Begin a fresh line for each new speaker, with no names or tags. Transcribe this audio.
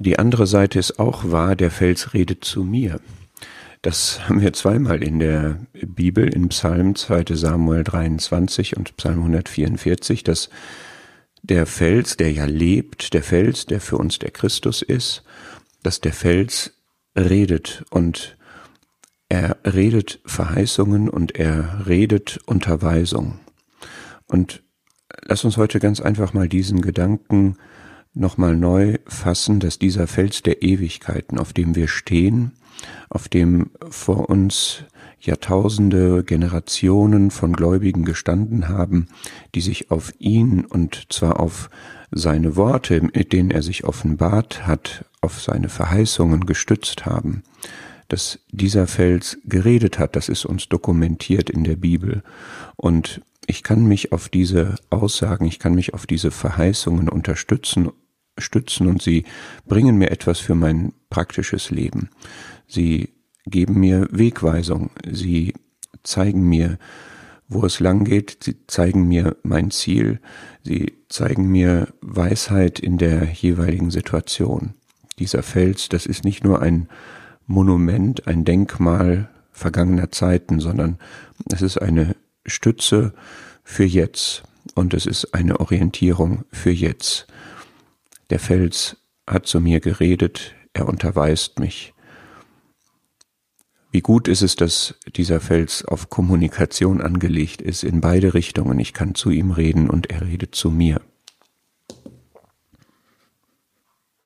die andere Seite ist auch wahr, der Fels redet zu mir. Das haben wir zweimal in der Bibel, in Psalm 2 Samuel 23 und Psalm 144, dass der Fels, der ja lebt, der Fels, der für uns der Christus ist, dass der Fels redet und er redet Verheißungen und er redet Unterweisung. Und lass uns heute ganz einfach mal diesen Gedanken nochmal neu fassen, dass dieser Fels der Ewigkeiten, auf dem wir stehen, auf dem vor uns Jahrtausende, Generationen von Gläubigen gestanden haben, die sich auf ihn und zwar auf seine Worte, mit denen er sich offenbart hat, auf seine Verheißungen gestützt haben, dass dieser Fels geredet hat, das ist uns dokumentiert in der Bibel. Und ich kann mich auf diese Aussagen, ich kann mich auf diese Verheißungen unterstützen, stützen und sie bringen mir etwas für mein praktisches Leben. Sie geben mir Wegweisung, sie zeigen mir, wo es lang geht, sie zeigen mir mein Ziel, sie zeigen mir Weisheit in der jeweiligen Situation. Dieser Fels, das ist nicht nur ein Monument, ein Denkmal vergangener Zeiten, sondern es ist eine Stütze für jetzt und es ist eine Orientierung für jetzt. Der Fels hat zu mir geredet, er unterweist mich. Wie gut ist es, dass dieser Fels auf Kommunikation angelegt ist in beide Richtungen. Ich kann zu ihm reden und er redet zu mir.